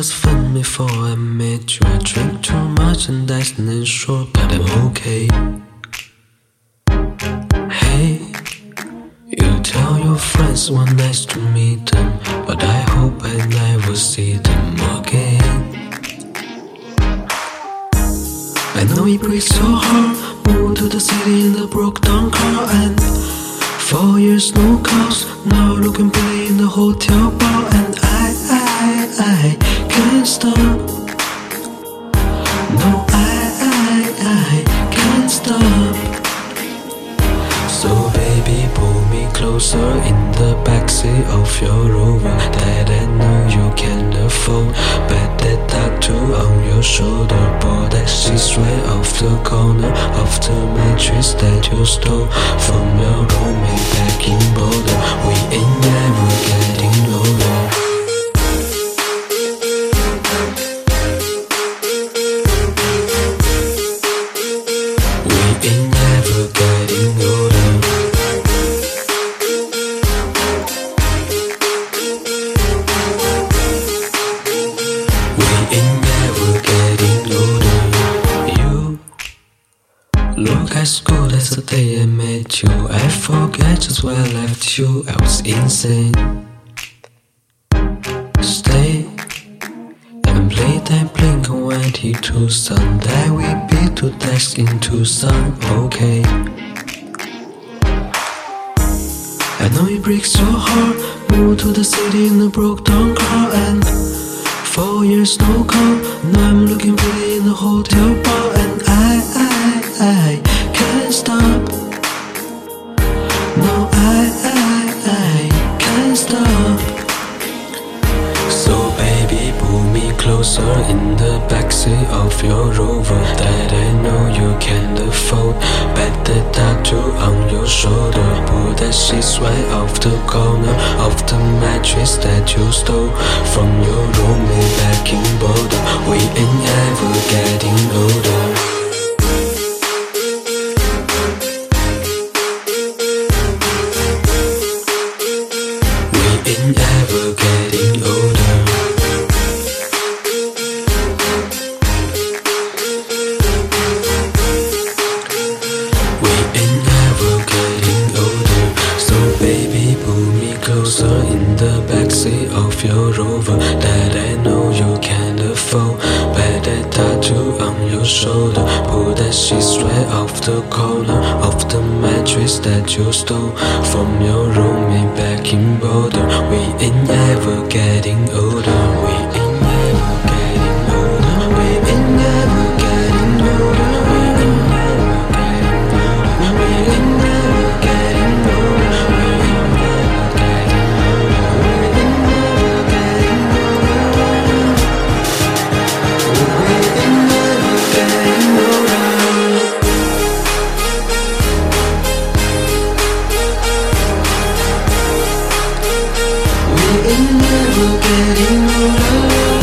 just fun before I met you. I drink too much and that's not sure, but I'm okay. Hey, you tell your friends one nice to meet them, but I hope I never see them again. I know it breaks your heart. Moved to the city in the broke down car and four years no calls. Now looking pretty in the hotel bar and I, I, I can't stop. No, I, I, I can't stop. So baby, pull me closer in the backseat of your Rover that I know you can afford. Bet that tattoo on your shoulder, boy, that she's right off the corner of the mattress that you stole from your roommate back in Boulder. We never getting older. We ain't never getting older. You look as good as the day I met you. I forget just where I left you. I was insane. Stay and play that Blink 182 song that we beat to death in Tucson. Okay. I know it breaks your heart. Moved to the city in a broke down car and four years no call. Now I'm looking pretty in the hotel bar and I, I, I closer in the backseat of your Rover that I know you can't afford. Bet the tattoo on your shoulder, pull that sheets right off the corner of the mattress that you stole from your roommate back in Boulder. We ain't ever getting your shoulder, pull that sheets straight off the corner of the mattress that you stole from your roommate back in Boulder. We ain't never getting older. We're never getting older.